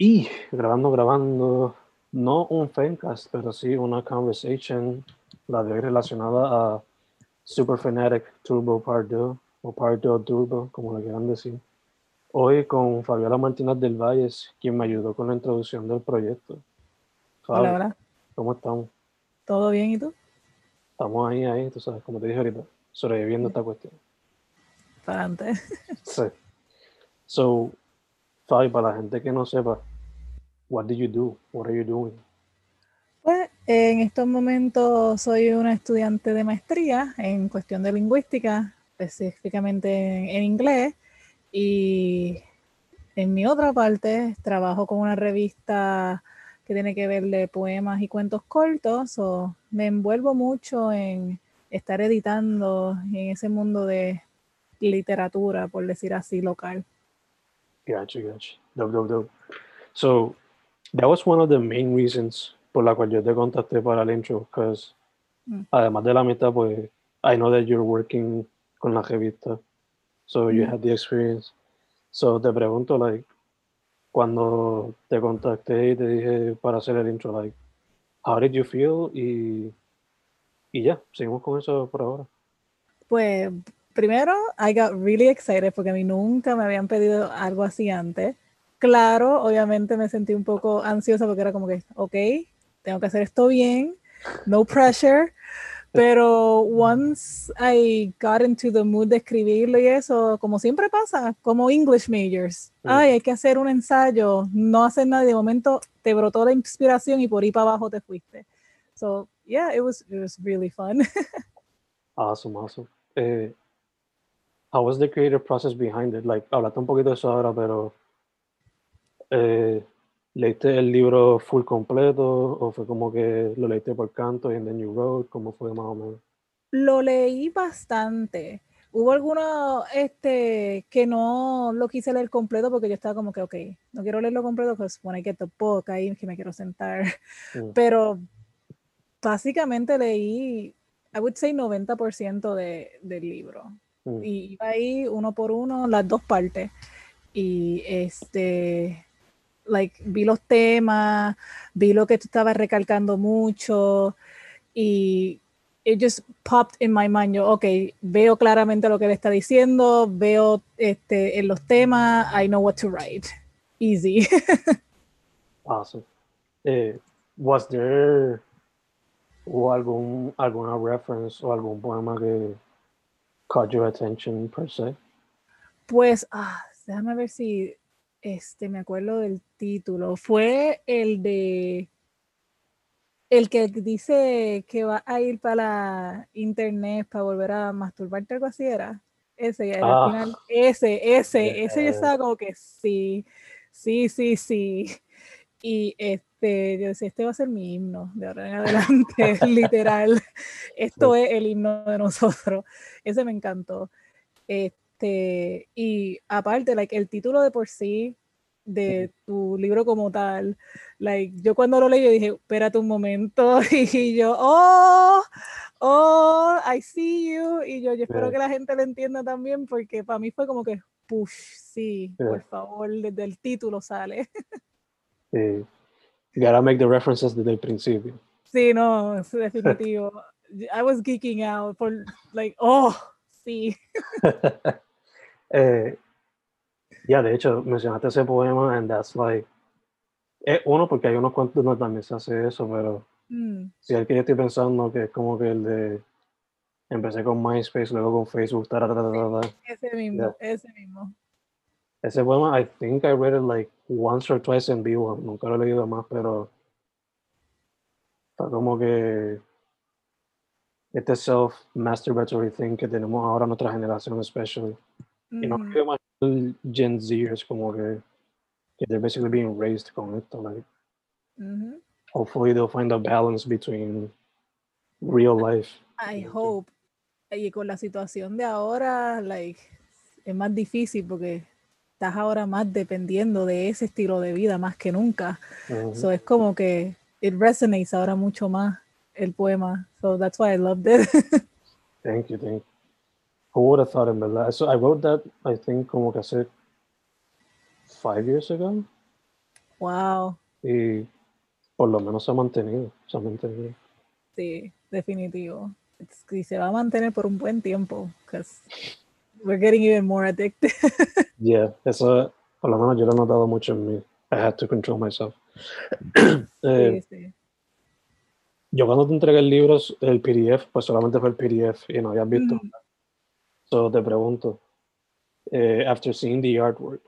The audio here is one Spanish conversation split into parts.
Y grabando, grabando, no un Fencast, pero sí una conversation, la de hoy relacionada a Super Fanatic Turbo Part 2 o Part 2 Turbo, como le quieran decir. Hoy con Fabiola Martínez del Valles, quien me ayudó con la introducción del proyecto. Fabi, Hola, hola. ¿Cómo estamos? ¿Todo bien y tú? Estamos ahí, ahí, tú sabes, como te dije ahorita, sobreviviendo esta cuestión. Para antes. Sí. So, Fabi, para la gente que no sepa, what did you do? What are you doing? Pues en estos momentos soy una estudiante de maestría en cuestión de lingüística, específicamente en, en inglés. Y en mi otra parte trabajo con una revista que tiene que ver de poemas y cuentos cortos. O me envuelvo mucho en estar editando en ese mundo de literatura, por decir así, local. Gotcha, gotcha. Dope, dope, dope. So, that was one of the main reasons por la cual yo te contacté para el intro, because Mm. además de la mitad, pues, I know that you're working con la revista, so you Mm. had the experience. So, te pregunto, like, cuando te contacté y te dije para hacer el intro, like, how did you feel? Y, y ya, seguimos con eso por ahora. Pues primero, I got really excited porque a mí nunca me habían pedido algo así antes. Claro, obviamente me sentí un poco ansiosa porque era como que, ok, tengo que hacer esto bien, no pressure. Pero once I got into the mood de escribirlo y eso, como siempre pasa, como English majors, ay, hay que hacer un ensayo, no hacer nada, de momento te brotó la inspiración y por ahí para abajo te fuiste. So, yeah, it was, it was really fun. Awesome, awesome. Eh, how was the creative process behind it? Like, hablaste un poquito de eso ahora, pero eh, ¿leíste el libro full completo o fue como que lo leíste por canto y then you wrote? ¿Cómo fue más o menos? Lo leí bastante. Hubo algunos este, que no lo quise leer completo porque yo estaba como que, ok, no quiero leerlo completo, I get the book, ahí que me quiero sentar. Mm. Pero básicamente leí, I would say 90% de, del libro. Mm. Y iba ahí uno por uno, las dos partes. Y este, like, vi los temas, vi lo que tú estabas recalcando mucho y it just popped in my mind. Yo, ok, veo claramente lo que él está diciendo, veo este, en los temas, I know what to write. Easy. Awesome. Eh, was there o algún alguna reference o algún poema que caught your attention per se? Pues, ah, déjame ver si este, me acuerdo del título. Fue el de el que dice que va a ir para la internet para volver a masturbarte, algo así era. Ese, era Ah. al final, ese, ese, ese yo estaba como que sí, sí, sí, sí. Y este, yo decía, este va a ser mi himno de ahora en adelante, literal. Esto es el himno de nosotros. Ese me encantó. Este, y aparte, like, el título de por sí de tu libro como tal, like, yo cuando lo leí, yo dije, espérate un momento, y yo, oh, oh, I see you, y yo, yo espero Yeah. que la gente lo entienda también, porque para mí fue como que, push, sí, por favor, desde el título sale. Eh, gotta make the references desde el principio. Sí, no, es definitivo. I was geeking out por, like, oh, sí. Eh, ya, de hecho, mencionaste ese poema, and that's like. Es uno, porque hay unos cuantos donde también se hace eso, pero Mm, si el que yo estoy pensando que es como que el de. Empecé con MySpace, luego con Facebook, taratata, ese mismo, ese mismo. Ese poema, I think I read it like once or twice en vivo, nunca lo he leído más, pero. Está como que. Este self-masturbatory thing que tenemos ahora nuestra generación, especially. Y no Mm, creo más el Gen Zers como que, que they're basically being raised con esto. Like, hopefully they'll find a balance between real life. I hope. Y con la situación de ahora, like, es más difícil porque estás ahora más dependiendo de ese estilo de vida más que nunca. So es como que it resonates ahora mucho más el poema. So that's why I loved it. Thank you, thank you. Who would have thought en verdad? So I wrote that, I think, como que hace five years ago. Wow. Y por lo menos se ha mantenido, se ha mantenido. Sí, definitivo. Y se va a mantener por un buen tiempo, because we're getting even more addicted. yeah, eso por lo menos yo lo he notado mucho en mí. I had to control myself. eh, sí, sí. Yo cuando te entregué el libro, el PDF, pues solamente fue el PDF y no habías visto. Mm. So te pregunto, eh, after seeing the artwork,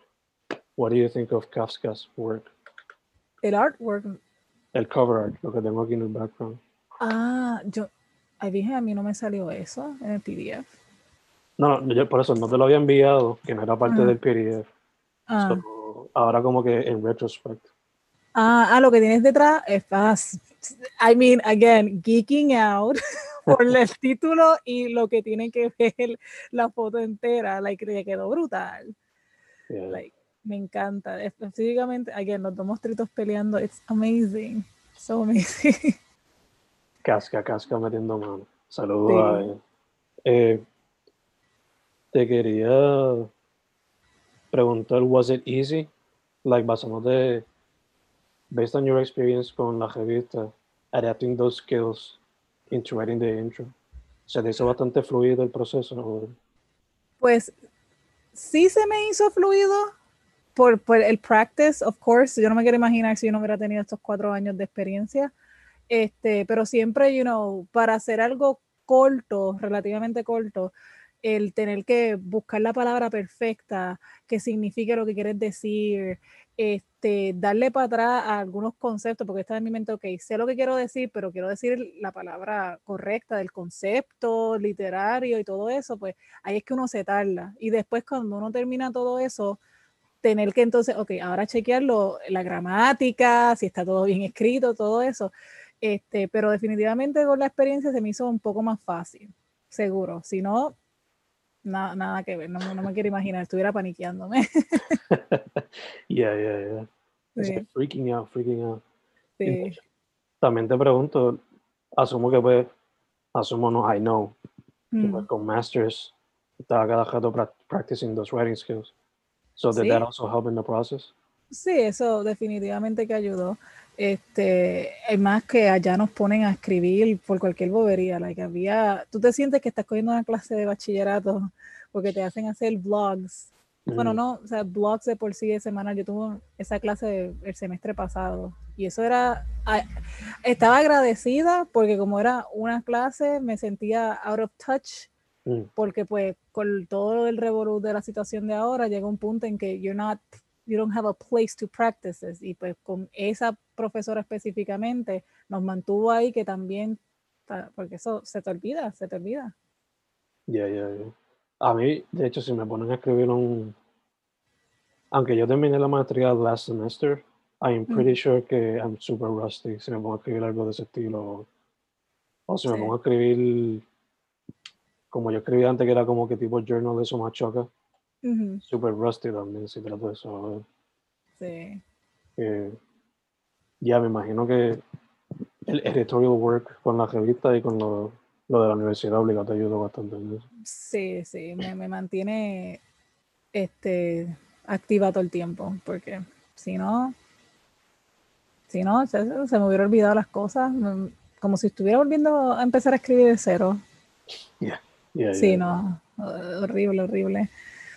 what do you think of Kafka's work? El artwork. El cover art, lo que tengo aquí en el background. Ah, yo. Ay, dije, a mí no me salió eso en el PDF. No, no, yo por eso no te lo había enviado, que no era parte Ah. del PDF. Ah. So, ahora como que en retrospect. Ah, ah, lo que tienes detrás es. I mean, again, geeking out por el título y lo que tiene que ver la foto entera. Like, le quedó brutal. Yeah. Like, me encanta. Específicamente, again, los dos monstruitos peleando. It's amazing. So amazing. Casca, casca metiendo mano. Saludos Sí. a. Eh, te quería preguntar, was it easy? Like, basándote, based on your experience con la revista, adapting those skills into writing the intro. ¿Se te hizo bastante fluido el proceso? Pues sí se me hizo fluido por, por el practice, of course. Yo no me quiero imaginar si yo no hubiera tenido estos cuatro años de experiencia. Este, pero siempre, you know, para hacer algo corto, relativamente corto, el tener que buscar la palabra perfecta, que signifique lo que quieres decir, este, darle para atrás a algunos conceptos, porque está en mi mente, ok, sé lo que quiero decir, pero quiero decir la palabra correcta del concepto literario y todo eso, pues ahí es que uno se tarda. Y después cuando uno termina todo eso, tener que entonces, ok, ahora chequearlo, la gramática, si está todo bien escrito, todo eso. Este, pero definitivamente con la experiencia se me hizo un poco más fácil, seguro. Si no, na- nada que ver, no, no me quiero imaginar, estuviera paniqueándome. Yeah, yeah, yeah. Sí, que freaking out, freaking out. sí. También te pregunto, asumo que pues, asumo no, I know, que Mm. pues, con masters estaba cada rato prac- practicing those writing skills. So did Sí. that also help in the process? Sí, eso definitivamente que ayudó. Este, es más que allá nos ponen a escribir por cualquier bobería. Like había, tú te sientes que estás cogiendo una clase de bachillerato porque te hacen hacer vlogs. Bueno, Mm, no, o sea, blogs de por sí de semana. Yo tuve esa clase el semestre pasado y eso era, estaba agradecida porque como era una clase me sentía out of touch mm, porque pues con todo el revolú de la situación de ahora llega un punto en que you're not you don't have a place to practice this. y pues con esa profesora específicamente nos mantuvo ahí que también ta- porque eso se te olvida se te olvida yeah, yeah, yeah. A mí, de hecho, si me ponen a escribir un... Aunque yo terminé la maestría last semester, I'm Mm. pretty sure que I'm super rusty si me pongo a escribir algo de ese estilo. O, si me Sí. pongo a escribir como yo escribía antes, que era como que tipo journal de eso Super rusty también, si trato de eso. sí que ya me imagino que el editorial work con la revista y con lo, lo de la universidad obligado te ayudó bastante sí sí me, me mantiene este activa todo el tiempo porque si no si no se, se me hubiera olvidado las cosas mm, como si estuviera volviendo a empezar a escribir de cero Yeah, Sí, yeah. no, eh, horrible, horrible.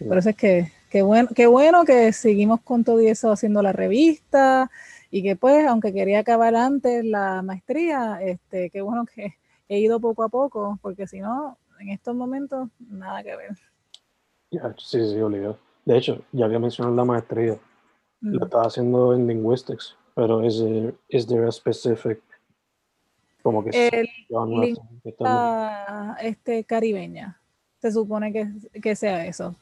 Sí. Por eso es que, qué bueno, qué bueno que seguimos con todo eso haciendo la revista y que pues, aunque quería acabar antes la maestría, este, qué bueno que he ido poco a poco, porque si no, en estos momentos, nada que ver. Yeah, sí, sí, obligado. De hecho, ya que mencioné la maestría, Mm. lo estaba haciendo en linguistics, pero there, is there a specific como que El genre lin- que está- Ah, este, caribeña, se supone que, que sea eso.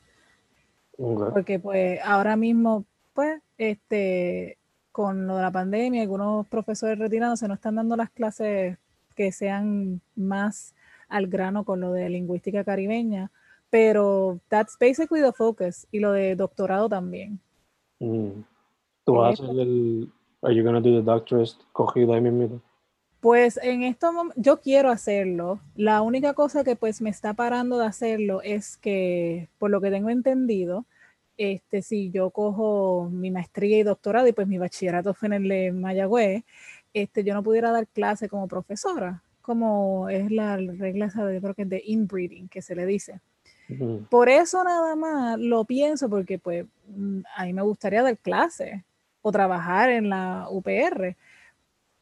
Ok. porque pues ahora mismo, pues, este, con lo de la pandemia, algunos profesores retirándose no están dando las clases que sean más al grano con lo de lingüística caribeña, pero that's basically the focus y lo de doctorado también. Mm. ¿Tú vas a hacer el... Are you gonna do the doctorate cogido ahí mismo? Pues en estos momentos yo quiero hacerlo. La única cosa que pues me está parando de hacerlo es que, por lo que tengo entendido, este, si yo cojo mi maestría y doctorado y pues mi bachillerato fue en el de Mayagüez, este, yo no pudiera dar clase como profesora, como es la regla, yo creo que es de inbreeding, que se le dice. Por eso nada más lo pienso, porque pues mm, a mí me gustaría dar clase o trabajar en la UPR,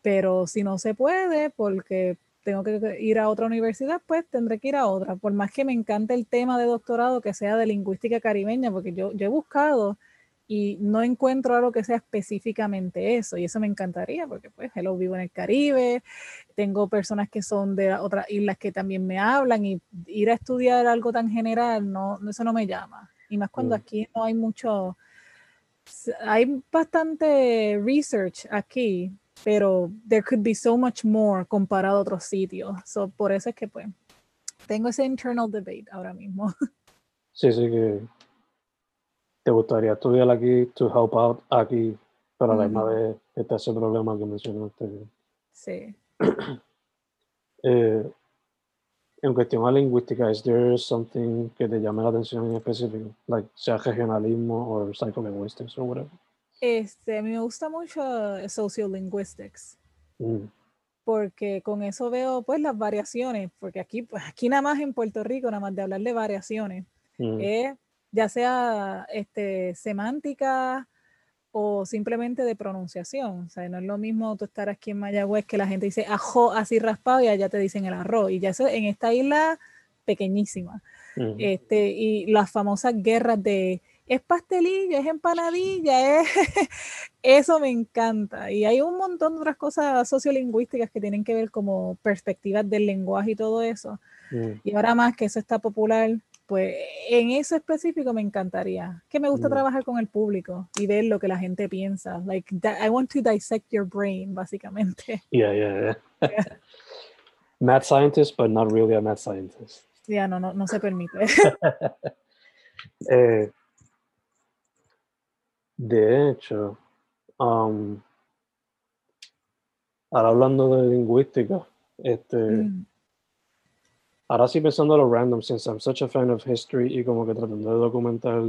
pero si no se puede, porque tengo que ir a otra universidad, pues tendré que ir a otra. Por más que me encante el tema de doctorado que sea de lingüística caribeña, porque yo, yo he buscado y no encuentro algo que sea específicamente eso, y eso me encantaría, porque pues hello, vivo en el Caribe, tengo personas que son de otras islas que también me hablan, y ir a estudiar algo tan general, no, eso no me llama. Y más cuando mm. aquí no hay mucho, hay bastante research aquí, pero there could be so much more comparado a otros sitios. So, por eso es que pues tengo ese internal debate ahora mismo. Sí, sí, que te gustaría estudiar aquí, to help out aquí, pero a la misma vez está ese problema que mencionaste. Sí. eh, en cuestión a lingüística, ¿es there something que te llame la atención en específico? Like, sea regionalismo o psycholinguistics o whatever. Este, a mí me gusta mucho sociolinguistics. Mm. Porque con eso veo pues las variaciones, porque aquí, pues, aquí nada más en Puerto Rico, nada más de hablar de variaciones, mm. ya sea este, semántica o simplemente de pronunciación. O sea, no es lo mismo tú estar aquí en Mayagüez que la gente dice ajo así raspado y allá te dicen el arroz. Y ya eso en esta isla pequeñísima. Mm. Este, y las famosas guerras de es pastelillo, es empanadilla, es... eso me encanta. Y hay un montón de otras cosas sociolingüísticas que tienen que ver como perspectivas del lenguaje y todo eso. Mm. Y ahora más que eso está popular, pues en eso específico me encantaría. Que me gusta mm. trabajar con el público y ver lo que la gente piensa. Like, I want to dissect your brain, básicamente. Yeah, yeah, yeah. mad scientist, but not really a mad scientist. Ya, no, no, no se permite. eh, de hecho, um, ahora hablando de lingüística, este, mm. ahora sí pensando lo random, since I'm such a fan of history y como que tratando de documentar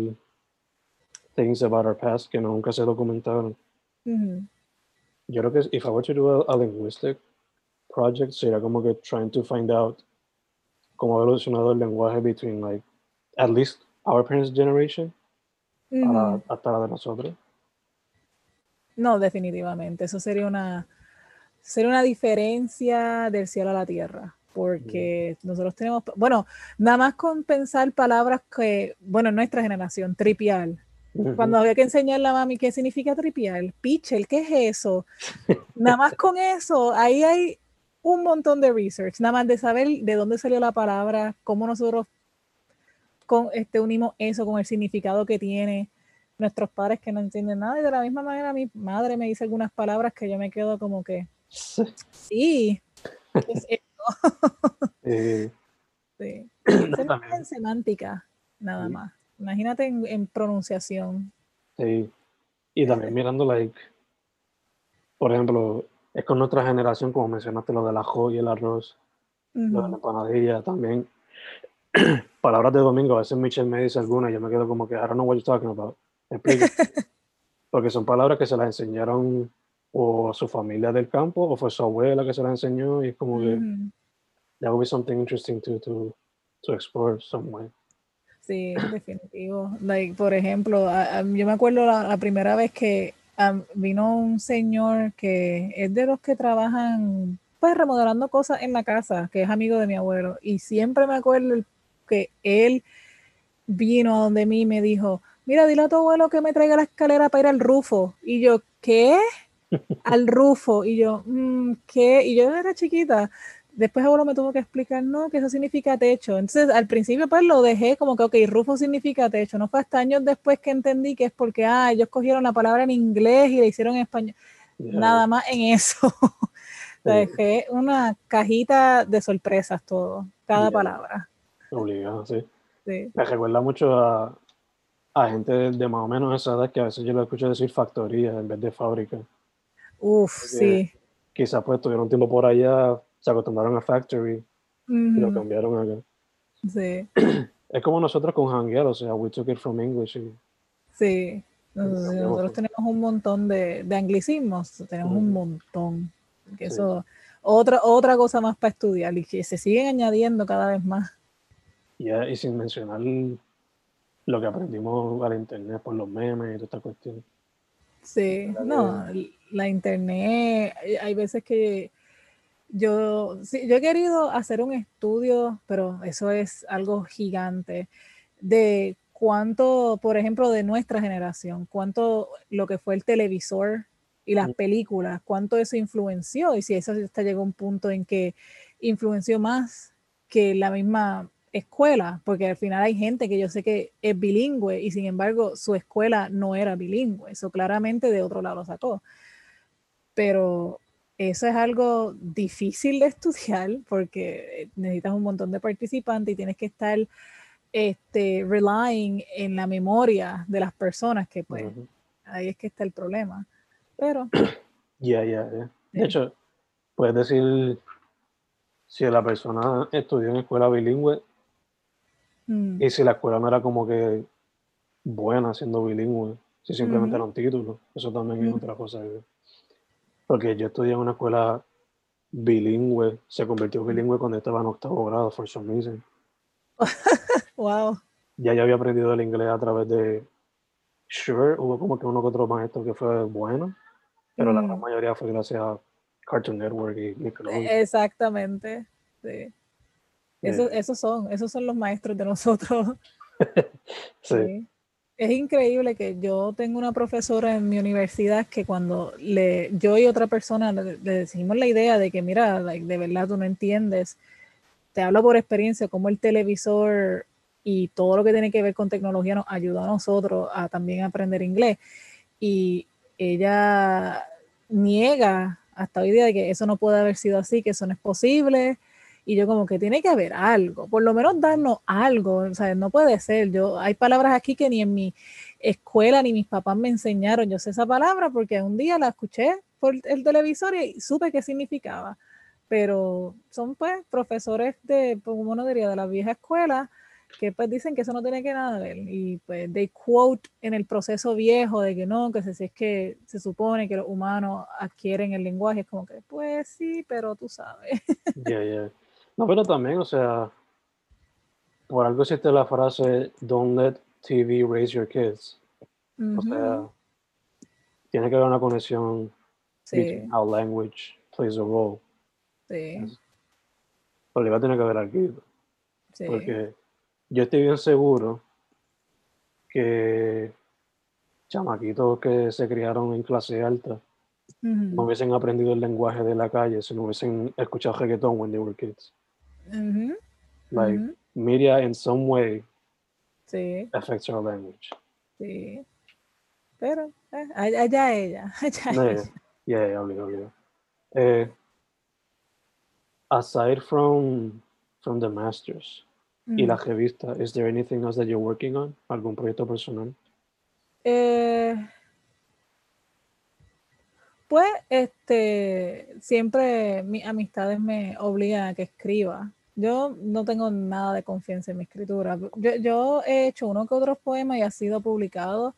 things about our past que nunca se documentaron. Yo creo que if I were to do a, linguistic project, sería como que trying to find out cómo ha evolucionado el lenguaje between like at least our parents' generation hasta la de nosotros. No, definitivamente. Eso sería una, sería una diferencia del cielo a la tierra. Porque nosotros tenemos, bueno, nada más con pensar palabras que, bueno, en nuestra generación, tripial. Cuando había que enseñarle a mami qué significa tripial, pichel, ¿qué es eso? nada más con eso, ahí hay un montón de research, nada más de saber de dónde salió la palabra, cómo nosotros con, este, unimos eso con el significado que tiene nuestros padres que no entienden nada. Y de la misma manera mi madre me dice algunas palabras que yo me quedo como que, sí, es esto? sí. en semántica, nada más. Imagínate en, pronunciación. Sí. Y también mirando, like, por ejemplo, es con nuestra generación, como mencionaste, lo del ajo y el arroz, lo de la empanadilla también. palabras de domingo, a veces Michelle me dice alguna y yo me quedo como que, I don't know what you're talking about. Porque son palabras que se las enseñaron o su familia del campo o fue su abuela que se las enseñó y es como que that would be something interesting to, to, to explore some way. Sí, definitivo. Like, por ejemplo, yo me acuerdo la, primera vez que vino un señor que es de los que trabajan pues remodelando cosas en la casa, que es amigo de mi abuelo. Y siempre me acuerdo el que él vino a donde mí y me dijo, mira, dile a tu abuelo que me traiga la escalera para ir al Rufo. Y yo, ¿qué? al Rufo. Y yo, mm, ¿qué? Y yo era chiquita. Después abuelo me tuvo que explicar, no, que eso significa techo. Entonces, al principio pues lo dejé como que, ok, Rufo significa techo. No fue hasta años después que entendí que es porque, ah, ellos cogieron la palabra en inglés y la hicieron en español. Nada más en eso. dejé una cajita de sorpresas todo, cada palabra. Obligado, sí. Me recuerda mucho a, a gente de, más o menos esa edad que a veces yo lo escucho decir factoría en vez de fábrica. Uf, sí. Quizás pues tuvieron un tiempo por allá, se acostumbraron a factory y lo cambiaron acá. Sí. Es como nosotros con hanguear, o sea, we took it from English y Sí, nosotros, tenemos un montón de, de anglicismos, tenemos un montón. Que eso, otra, otra cosa más para estudiar y que se siguen añadiendo cada vez más. Y sin mencionar lo que aprendimos al internet por los memes y toda esta cuestión. Sí, no, la internet, hay veces que yo, sí, yo he querido hacer un estudio, pero eso es algo gigante, de cuánto, por ejemplo, de nuestra generación, cuánto lo que fue el televisor y las películas, cuánto eso influenció y si eso hasta llegó a un punto en que influenció más que la misma escuela, porque al final hay gente que yo sé que es bilingüe y sin embargo su escuela no era bilingüe, eso claramente de otro lado lo sacó. Pero eso es algo difícil de estudiar porque necesitas un montón de participantes y tienes que estar este, relying en la memoria de las personas, que pues ahí es que está el problema. Pero... Ya, ya, ya. De hecho, puedes decir, si la persona estudió en escuela bilingüe, mm. y si la escuela no era como que buena siendo bilingüe, si simplemente era un título, eso también es otra cosa. Porque yo estudié en una escuela bilingüe, se convirtió en bilingüe cuando estaba en octavo grado, for some reason. wow. Ya yo había aprendido el inglés a través de Sure, hubo como que uno que otro maestro que fue bueno, pero la gran mayoría fue gracias a Cartoon Network y Nickelodeon. Exactamente, sí. Esos son, esos son los maestros de nosotros. sí. Es increíble que yo tengo una profesora en mi universidad que cuando le, yo y otra persona le, decimos la idea de que, mira, de verdad tú no entiendes, te hablo por experiencia, como el televisor y todo lo que tiene que ver con tecnología nos ayuda a nosotros a también aprender inglés. Y ella niega hasta hoy día de que eso no puede haber sido así, que eso no es posible, y yo como que tiene que haber algo, por lo menos darnos algo, o sea, no puede ser. Yo, hay palabras aquí que ni en mi escuela ni mis papás me enseñaron. Yo sé esa palabra porque un día la escuché por el televisor y supe qué significaba. Pero son pues profesores de, pues, como uno diría, de la vieja escuela que pues dicen que eso no tiene que nada ver y pues they quote en el proceso viejo de que no, que si es que se supone que los humanos adquieren el lenguaje, es como que pues sí, pero tú sabes. Yeah, yeah. No, pero también, o sea, por algo existe la frase Don't let TV raise your kids. O sea, tiene que haber una conexión sí. how language plays a role. Sí. Pero tiene que haber aquí. Sí. Porque yo estoy bien seguro que chamaquitos que se criaron en clase alta no hubiesen aprendido el lenguaje de la calle si no hubiesen escuchado reggaeton when they were kids. Like media in some way sí. affects our language. Sí. Pero eh, allá ella. Allá yeah, ella. Yeah, yeah, obvio, obvio. Eh, aside from from the masters y la revista, is there anything else that you're working on? ¿Algún proyecto personal? Eh, pues este siempre mis amistades me obligan a que escriba yo no tengo nada de confianza en mi escritura. Yo, he hecho uno que otros poemas y ha sido publicado,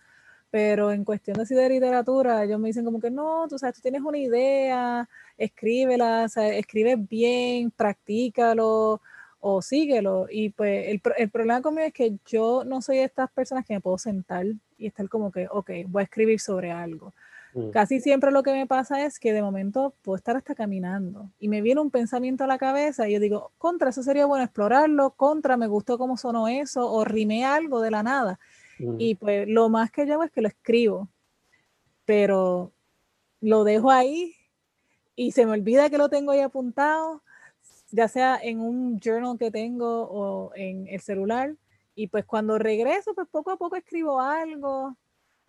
pero en cuestión de, de literatura, ellos me dicen como que no, tú sabes, tú tienes una idea, escríbela, o escribe bien, practícalo o síguelo. Y pues el, el problema conmigo es que yo no soy de estas personas que me puedo sentar y estar como que, ok, voy a escribir sobre algo. Mm. Casi siempre lo que me pasa es que de momento puedo estar hasta caminando y me viene un pensamiento a la cabeza y yo digo, contra, eso sería bueno explorarlo, contra, me gustó cómo sonó eso, o rimé algo de la nada. Mm. Y pues lo más que yo hago es que lo escribo, pero lo dejo ahí y se me olvida que lo tengo ahí apuntado, ya sea en un journal que tengo o en el celular. Y pues cuando regreso, pues poco a poco escribo algo.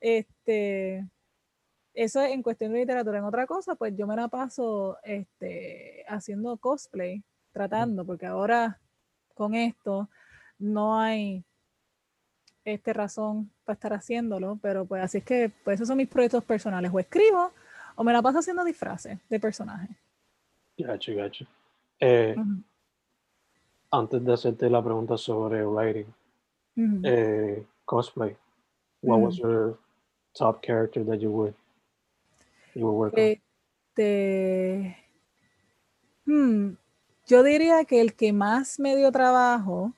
Este, eso es en cuestión de literatura. En otra cosa, pues yo me la paso este, haciendo cosplay, tratando, porque ahora con esto no hay este razón para estar haciéndolo, pero pues así es que pues esos son mis proyectos personales. O escribo o me la paso haciendo disfraces de personajes. Gacho, gacho. Eh, antes de hacerte la pregunta sobre writing, eh, cosplay, what was your top character that you would you would work on? Este, hmm, yo diría que el que más me dio trabajo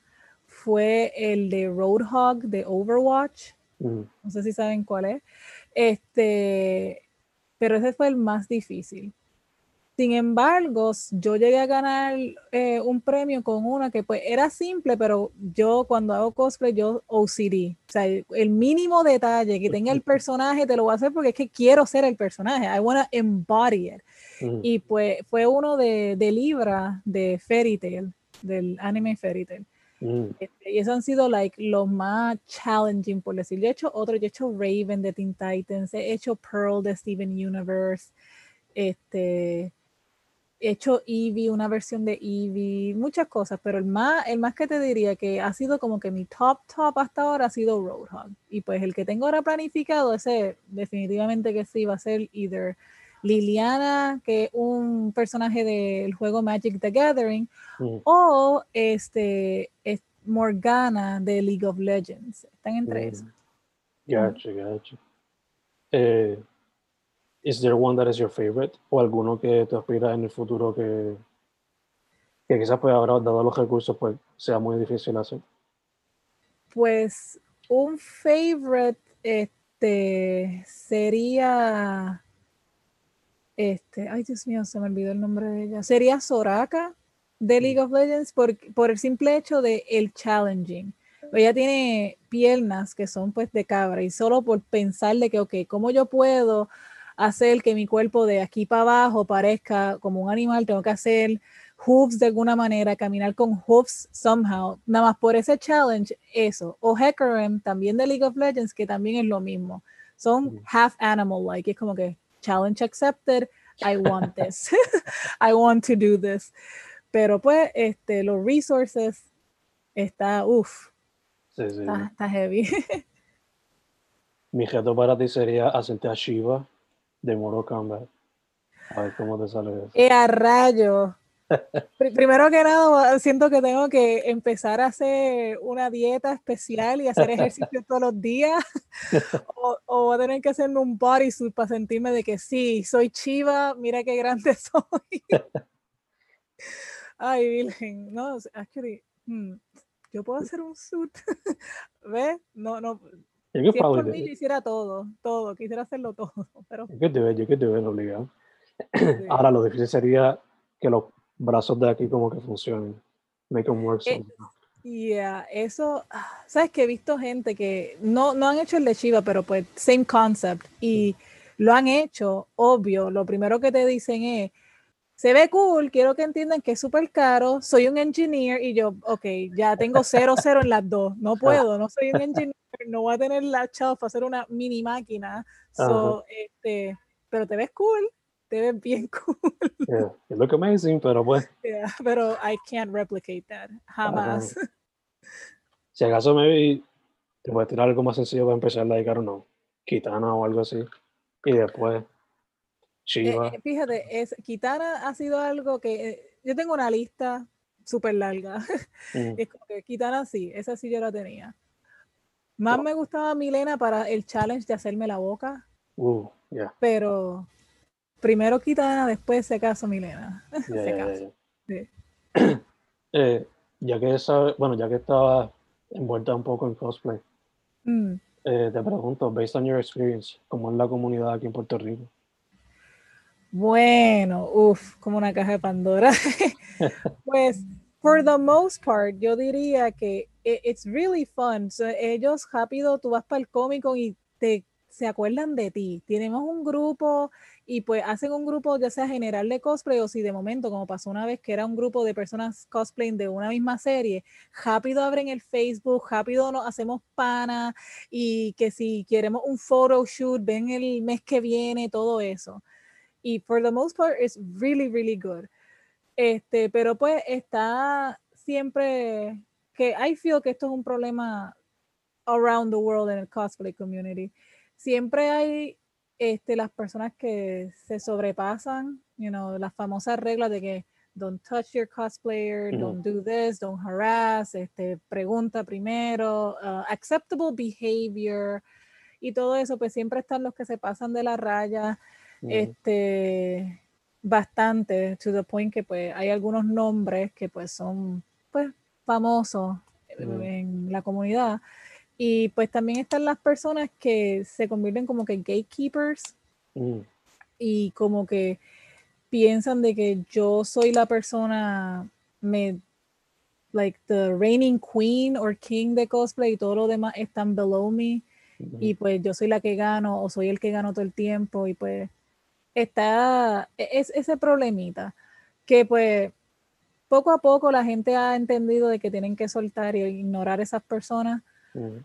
fue el de Roadhog de Overwatch. Mm, No sé si saben cuál es. Este, pero ese fue el más difícil. Sin embargo, yo llegué a ganar eh, un premio con una que pues era simple, pero yo cuando hago cosplay, yo OCD. O sea, el el mínimo detalle que tenga el personaje te lo voy a hacer porque es que quiero ser el personaje. I want to embody it. Y pues fue uno de, de Libra, de Fairy Tail, del anime Fairy Tail. mm, Este, y esos han sido like los más challenging, por decir. Yo he hecho otro, yo he hecho Raven de Teen Titans, he hecho Pearl de Steven Universe, este, hecho Eevee, una versión de Eevee, muchas cosas, pero el más, el más que te diría que ha sido como que mi top top hasta ahora ha sido Roadhog. Y pues el que tengo ahora planificado, ese definitivamente que sí va a ser either Liliana, que es un personaje del juego Magic the Gathering, mm, o este es Morgana de League of Legends. Están entre mm. esos. Gotcha, gotcha. Eh, is there one that is your favorite? ¿O alguno que te aspira en el futuro que, que quizás pues ahora, dado los recursos, pues sea muy difícil hacer? Pues un favorite este sería este, ay Dios mío, se me olvidó el nombre de ella. Sería Soraka de League of Legends por, por el simple hecho de el challenging. Ella tiene piernas que son pues de cabra y solo por pensar de que, ok, ¿cómo yo puedo hacer que mi cuerpo de aquí para abajo parezca como un animal? Tengo que hacer hooves de alguna manera, caminar con hooves somehow. Nada más por ese challenge, eso. O Hecarim, también de League of Legends, que también es lo mismo. Son half animal like, es como que challenge accepted, I want this. I want to do this. Pero pues, este, los resources está, uff, Sí, sí. está, está heavy. Mi reto para ti sería hacerte a Shiva de Mortal Kombat. A ver cómo te sale eso. ¡Eh, a rayo! Pri- Primero que nada, siento que tengo que empezar a hacer una dieta especial y hacer ejercicio todos los días. O, o voy a tener que hacerme un bodysuit para sentirme de que sí, soy chiva, mira qué grande soy. Ay, Virgen, no, actually, hmm, yo puedo hacer un suit. ¿Ves? No, no. Si es por mí, yo hiciera todo, todo, quisiera hacerlo todo, pero You could do it, you could do it, obligado. sí. Ahora lo difícil sería que los brazos de aquí como que funcionen. Make them work Eh. Yeah, eso, ah, sabes que he visto gente que no, no han hecho el de Shiva, pero pues same concept y lo han hecho, obvio, lo primero que te dicen es, se ve cool, quiero que entiendan que es súper caro, soy un engineer y yo, ok, ya tengo cero, cero en las dos, no puedo, no soy un engineer, no voy a tener la chava para hacer una mini máquina, so, este, pero te ves cool, te ves bien cool, Yeah, you look amazing, pero pues, yeah, pero I can't replicate that, jamás. si acaso me vi, te puedes tirar algo más sencillo para empezar a dedicar o no. Kitana o algo así. Y después, Shiva. eh, fíjate, es, Kitana ha sido algo que eh, yo tengo una lista súper larga. mm, Es como que Kitana sí, esa sí yo la tenía. Más me gustaba Milena para el challenge de hacerme la boca, uh, yeah, pero primero Kitana, después se acaso Milena. yeah, Se yeah. Sí. Eh, ya que bueno, ya que estaba envuelta un poco en cosplay, Mm. eh, te pregunto, based on your experience, ¿cómo es la comunidad aquí en Puerto Rico? Bueno, uff, como una caja de Pandora. pues, for the most part, yo diría que i- it's really fun. So, ellos rápido, tú vas para el Comic Con y te se acuerdan de ti. Tenemos un grupo y pues hacen un grupo ya sea general de cosplay o si de momento, como pasó una vez que era un grupo de personas cosplaying de una misma serie, rápido abren el Facebook, rápido nos hacemos pana y que si queremos un photoshoot, ven el mes que viene, todo eso y for the most part it's really really good este pero pues está siempre que I feel que esto es un problema around the world en el cosplay community siempre hay este las personas que se sobrepasan you know las famosas reglas de que don't touch your cosplayer Ujú. don't do this don't harass este pregunta primero uh, acceptable behavior y todo eso, pues siempre están los que se pasan de la raya, Mm. este, bastante, to the point que pues hay algunos nombres que pues son pues famosos Mm. en la comunidad. Y pues también están las personas que se convierten como que gatekeepers Mm. y como que piensan de que yo soy la persona, me, like the reigning queen or king de cosplay y todo lo demás están below me Ujú. y pues yo soy la que gano o soy el que gano todo el tiempo y pues está e- es ese problemita que pues poco a poco la gente ha entendido de que tienen que soltar y ignorar esas personas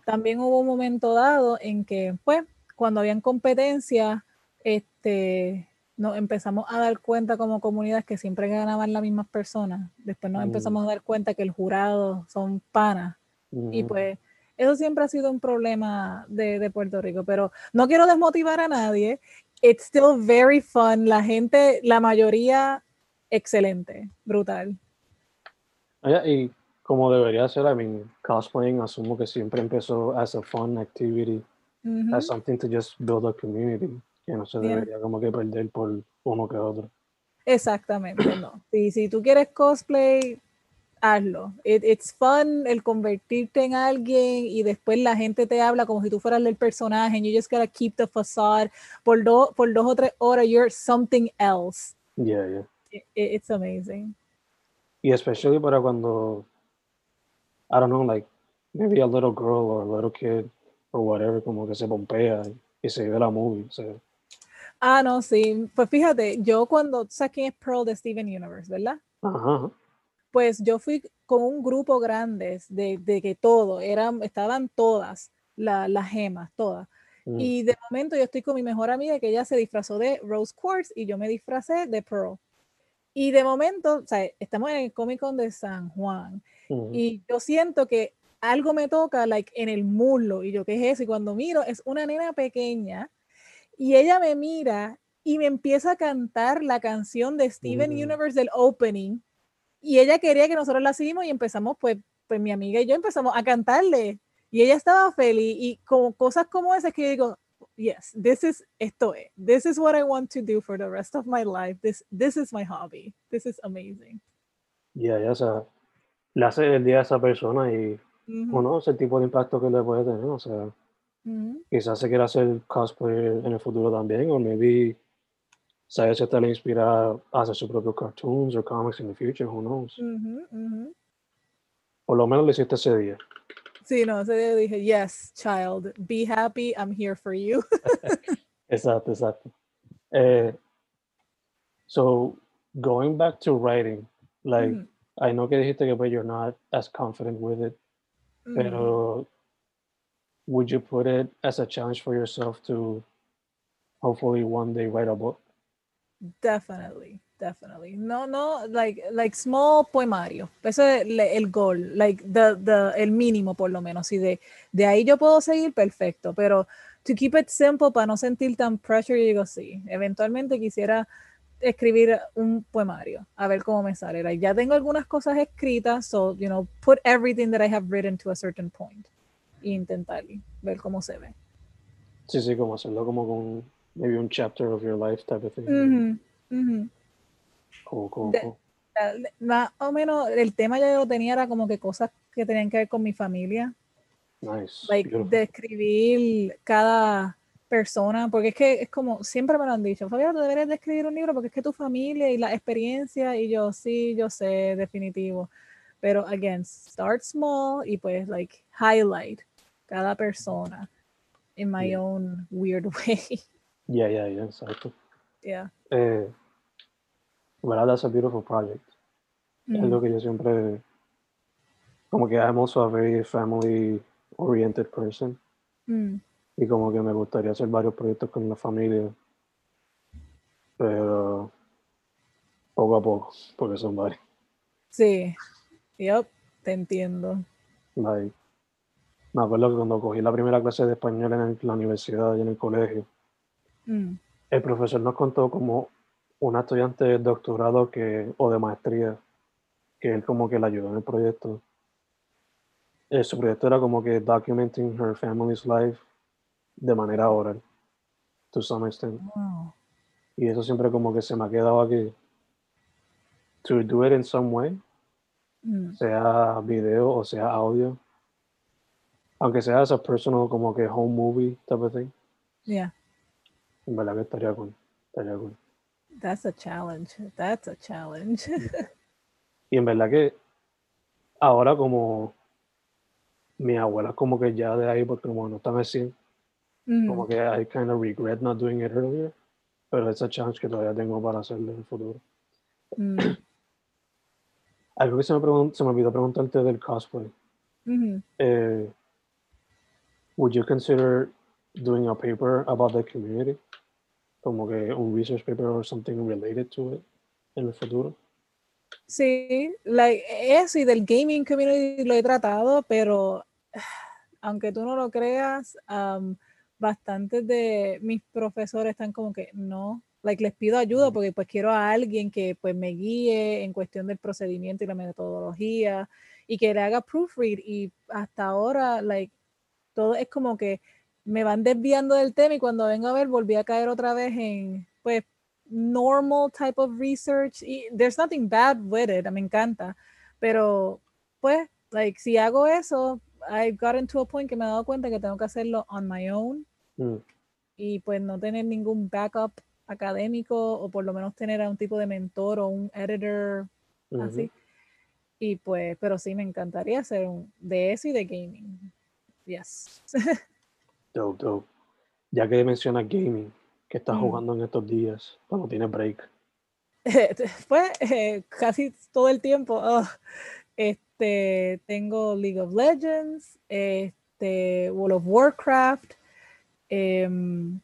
también hubo un momento dado en que, pues, cuando habían competencia, este, nos empezamos a dar cuenta como comunidad que siempre ganaban las mismas personas. Después nos empezamos a dar cuenta que el jurado son panas. Y pues, eso siempre ha sido un problema de, de Puerto Rico. Pero no quiero desmotivar a nadie. It's still very fun. La gente, la mayoría, excelente, brutal. Y como debería ser, I mean, cosplaying asumo que siempre empezó as a fun activity, as something to just build a community, que no se Yeah. debería como que perder por uno que otro. Exactamente, no. Si, si tú quieres cosplay, hazlo. It- it's fun el convertirte en alguien y después la gente te habla como si tú fueras el personaje. And you just gotta keep the facade. Por, do- por dos o tres horas, you're something else. Yeah, yeah. It- it- it's amazing. Y especially para cuando, I don't know, like, maybe a little girl or a little kid or whatever, como que se pompea y se ve la movie. o sea, Ah, no, sí. Pues fíjate, yo cuando, ¿tú ¿sabes quién es Pearl de Steven Universe, verdad? Ajá. Pues yo fui con un grupo grande de, de que todo, eran, estaban todas la- las gemas, todas. Mm. Y de momento yo estoy con mi mejor amiga que ella se disfrazó de Rose Quartz y yo me disfracé de Pearl. Y de momento, o sea, estamos en el Comic Con de San Juan Ujú. y yo siento que algo me toca like en el muslo y yo qué es eso y cuando miro es una nena pequeña y ella me mira y me empieza a cantar la canción de Steven Mm. Universe del opening y ella quería que nosotros la seguimos y empezamos pues pues mi amiga y yo empezamos a cantarle. Y ella estaba feliz y como cosas como esas que yo digo yes this is esto es this is what I want to do for the rest of my life. This this is my hobby. This is amazing. Ya, ya, o sea, le hace el día a esa persona y Ujú, uno ese tipo de impacto que le puede tener, o sea, ujú. quizás se quiera hacer cosplayer en el futuro también, o maybe sabe si te le inspira a hacer sus propios cartoons o comics in the future, who knows. Ujú, ujú. Por lo menos lo hiciste ese día. Sí, no, ese día dije, yes, child, be happy, I'm here for you. Exacto, exacto. Eh, so, going back to writing, like, Ujú, I know que dijiste que pues, you're not as confident with it, ujú. pero would you put it as a challenge for yourself to hopefully one day write a book? Definitely, definitely. No, no, like, like small poemario. Ese es el goal, like the, the, el mínimo por lo menos. Y de, de ahí yo puedo seguir, perfecto. Pero to keep it simple, para no sentir tan pressure, yo digo sí. Eventualmente quisiera escribir un poemario, a ver cómo me sale. Like, ya tengo algunas cosas escritas, so, you know, put everything that I have written to a certain point. E intentar ver cómo se ve. Sí, sí, como hacerlo como con maybe un chapter of your life type of thing. Cool, cool, cool. más o menos el tema ya yo lo tenía, era como que cosas que tenían que ver con mi familia, Nice. like describir cada persona, porque es que es como, siempre me lo han dicho, Fabiola, tú deberías de escribir un libro porque es que tu familia y la experiencia, y yo, sí, yo sé, definitivo, pero again, start small y pues like highlight cada persona in my Yeah. own weird way, Yeah, yeah, yeah, exacto. yeah. Eh, ¿verdad? That's a beautiful project. Es Mm, lo que yo siempre, como que I'm also a very family oriented person mm. y como que me gustaría hacer varios proyectos con la familia, pero poco a poco, porque son varios. Sí, yep, te entiendo. Like, me acuerdo que cuando cogí la primera clase de español en el- la universidad y en el colegio, Mm, el profesor nos contó como una estudiante de doctorado que, o de maestría, que él como que le ayudó en el proyecto. Eh, su proyecto era como que documenting her family's life de manera oral, to some extent. Wow. Y eso siempre como que se me ha quedado aquí. To do it in some way, Mm, sea video o sea audio. Aunque sea esa personal como que home movie type of thing. Yeah, Que estaría cool. Estaría cool. that's a challenge. That's a challenge. Y en verdad que ahora como mi abuela como que ya de ahí porque como no están así, Mm, como que I kind of regret not doing it earlier. Pero es a challenge que todavía tengo para hacerlo en el futuro. mm, Algo que se me, se me olvidó preguntarte del cosplay. mhm. Eh, would you consider doing a paper about the community? Como que un research paper or something related to it en el futuro. Sí, like, eso y del gaming community lo he tratado, pero aunque tú no lo creas, am, bastantes de mis profesores están como que no, like, les pido ayuda porque pues quiero a alguien que pues me guíe en cuestión del procedimiento y la metodología y que le haga proofread y hasta ahora, like, todo es como que me van desviando del tema y cuando vengo a ver volví a caer otra vez en pues normal type of research y there's nothing bad with it, me encanta, pero pues like si hago eso, I've gotten to a point que me he dado cuenta que tengo que hacerlo on my own Mm, y pues no tener ningún backup académico o por lo menos tener a un tipo de mentor o un editor ujú. así. Y pues, pero sí me encantaría hacer un de eso y de gaming. Yes. Dope, dope. Ya que mencionas gaming, que estás Mm. jugando en estos días, cuando tienes break. pues eh, casi todo el tiempo. ah, este, tengo League of Legends, este, World of Warcraft. em,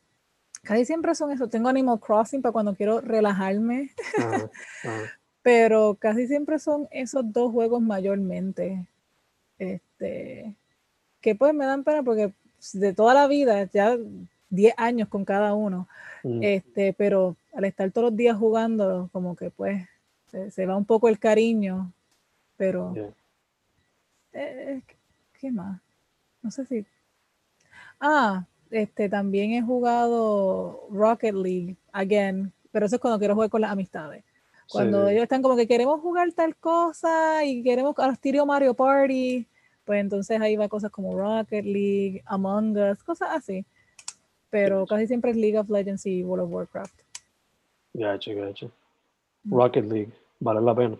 casi siempre son eso. Tengo Animal Crossing para cuando quiero relajarme, Ajá, ajá. pero casi siempre son esos dos juegos mayormente. Este, que pues me dan pena porque de toda la vida, ya 10 años con cada uno, Mm, este, pero al estar todos los días jugando, como que pues se, se va un poco el cariño, pero yeah. eh, ¿qué más? No sé si. Ah, este también he jugado Rocket League again, pero eso es cuando quiero jugar con las amistades. Cuando Sí. ellos están como que queremos jugar tal cosa y queremos al estilo Mario Party, pues entonces ahí va cosas como Rocket League, Among Us, cosas así. Pero casi siempre es League of Legends y World of Warcraft. Gotcha, gotcha. Mm. Rocket League, vale la pena.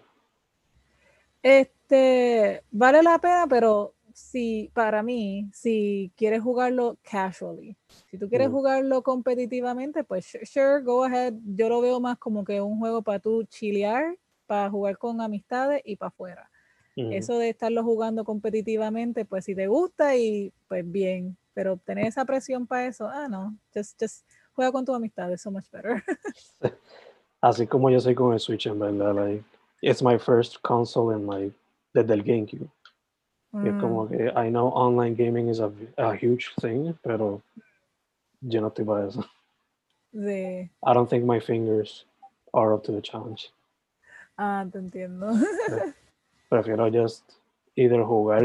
Este vale la pena, pero si para mí, si quieres jugarlo casually, si tú quieres Mm. jugarlo competitivamente, pues su- sure, go ahead. Yo lo veo más como que un juego para tú chilear, para jugar con amistades y para afuera. Eso de estarlo jugando competitivamente, pues si te gusta y pues bien, pero tener esa presión para eso, ah, no, just, just juega con tu amistad, es so much better. Así como yo soy con el Switch, en verdad. Like, it's my first console in like, desde el GameCube. Y es Mm, como que I know online gaming is a, a huge thing, pero yo no estoy para eso. sí. I don't think my fingers are up to the challenge. Ah, te entiendo. Prefiero just either jugar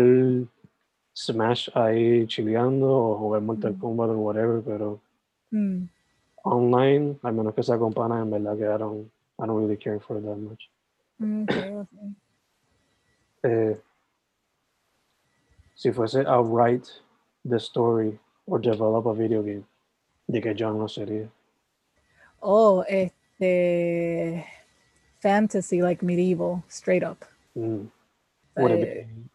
Smash ahí chileando o jugar Mortal Mm. Kombat o whatever, pero Mm, online, al menos que sea con panas, en verdad que I don't, I don't really care for it that much. mm, ok, ok. Eh, si fuese a write the story or develop a video game, ¿de qué genre sería? Oh, este. Fantasy, like medieval, straight up. Mm. Would it Eh, be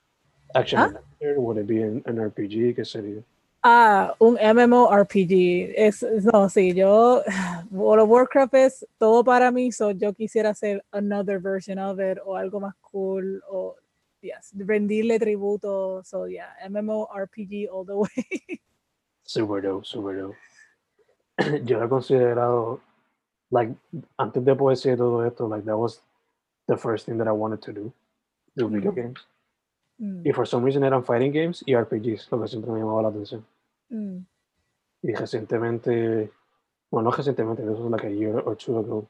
action ¿ah? adventure? Would it be an, an RPG? ¿Qué sería? Ah, un MMORPG. Es, no, sí, yo. World of Warcraft es todo para mí, so yo quisiera hacer another version of it o algo más cool o. Yes, rendirle tributo. So, yeah, MMORPG all the way. Super dope, super dope. Yo lo he considerado, like, antes de poesía y todo esto, like, that was the first thing that I wanted to do, do video Mm. games. Mm, Y for some reason eran fighting games y RPGs, lo que siempre me llamaba la atención. mm, Y recientemente, bueno, no recientemente, eso es like a year or two ago,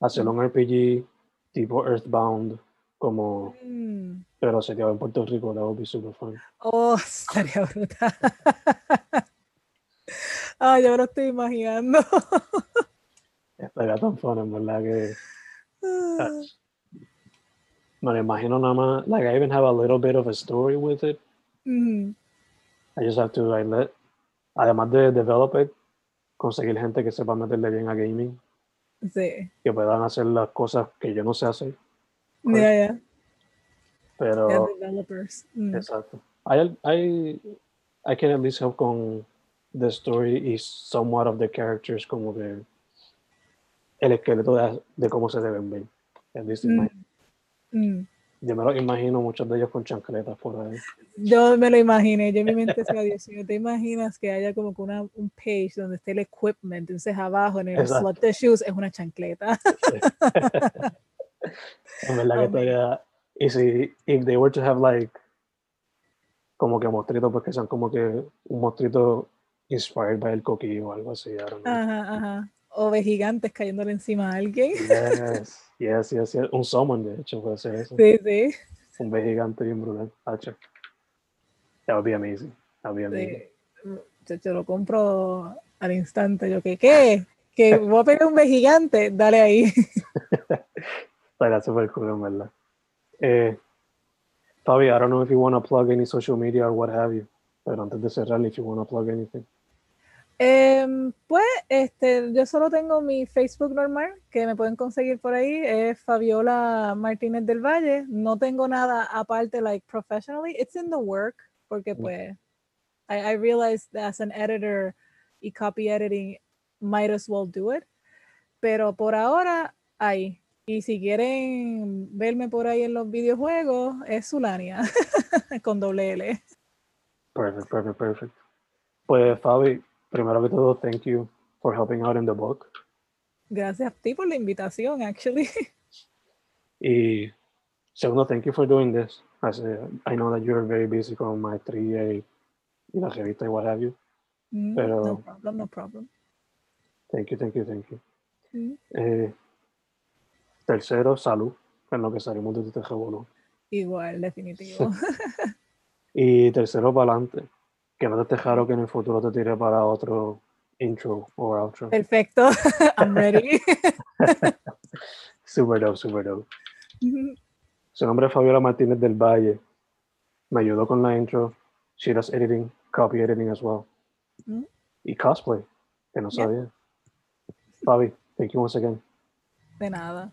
hacer un RPG tipo Earthbound, como, mm. pero sería en Puerto Rico, that would be super fun. Oh, estaría brutal. Ah, yo me lo estoy imaginando. Estaría tan fun, en verdad que. Ah, Me lo imagino nada más. Like, I even have a little bit of a story with it. ujú, I just have to, like, let. Además de develop it, conseguir gente que sepa meterle bien a gaming, Sí, que puedan hacer las cosas que yo no sé hacer. ya, ya. Pero. ya, developers. Mm, Exacto. I, I, I can at least help con the story y somewhat of the characters, como que el esqueleto de, de cómo se deben ver. At least in my- mm. yo me lo imagino muchos de ellos con chancletas por ahí. Yo me lo imaginé, yo en mi mente decía, Dios mío, ¿te imaginas que haya como que una, un page donde esté el equipment, entonces abajo en el Exacto. slot de shoes es una chancleta? En verdad que. Y si if they were to have like como que como que un inspired by el o algo así. I don't know. Ajá, ajá. O de gigantes cayéndole encima a alguien. Yes, yes, yes, yes. Un summon, de hecho, puede ser eso. Sí, sí. Un B gigante bien brutal. Hacho. That would be amazing. That would be amazing. sí. Yo, yo lo compro al instante. Yo, ¿qué? ¿Qué? ¿Que voy a pegar un B gigante? Dale ahí. Estaría super cool, en verdad. Eh, Fabi, I don't know if you want to plug any social media or what have you. Pero antes de cerrar, if you want to plug anything. Em, pues este, yo solo tengo mi Facebook normal, que me pueden conseguir por ahí, es Fabiola Martínez del Valle. No tengo nada aparte, like professionally. It's in the work, porque pues I, I realized that as an editor y copy editing, might as well do it. Pero por ahora, ahí. Y si quieren verme por ahí en los videojuegos, es Zulania, con doble L. Perfect, perfect, perfect. Pues, Fabi, primero que todo, thank you for helping out in the book. Gracias a ti por la invitación, actually. Y segundo, thank you for doing this. As, uh, I know that you're very busy con maestría y, y la revista y what have you. Mm, Pero- No problem, no problem. Thank you, thank you, thank you. Mm. Eh, tercero, salud, en lo que salimos de este revolú. Igual, definitivo. Y tercero, para adelante. Que no te esté que en el futuro te tire para otro intro o outro. Perfecto, I'm ready. Super dope, super dope. Su nombre es Fabiola Martínez del Valle. Me ayudó con la intro. She does editing, copy editing as well. Mm. Y cosplay, que no Yeah. sabía. Fabi, thank you once again. De nada.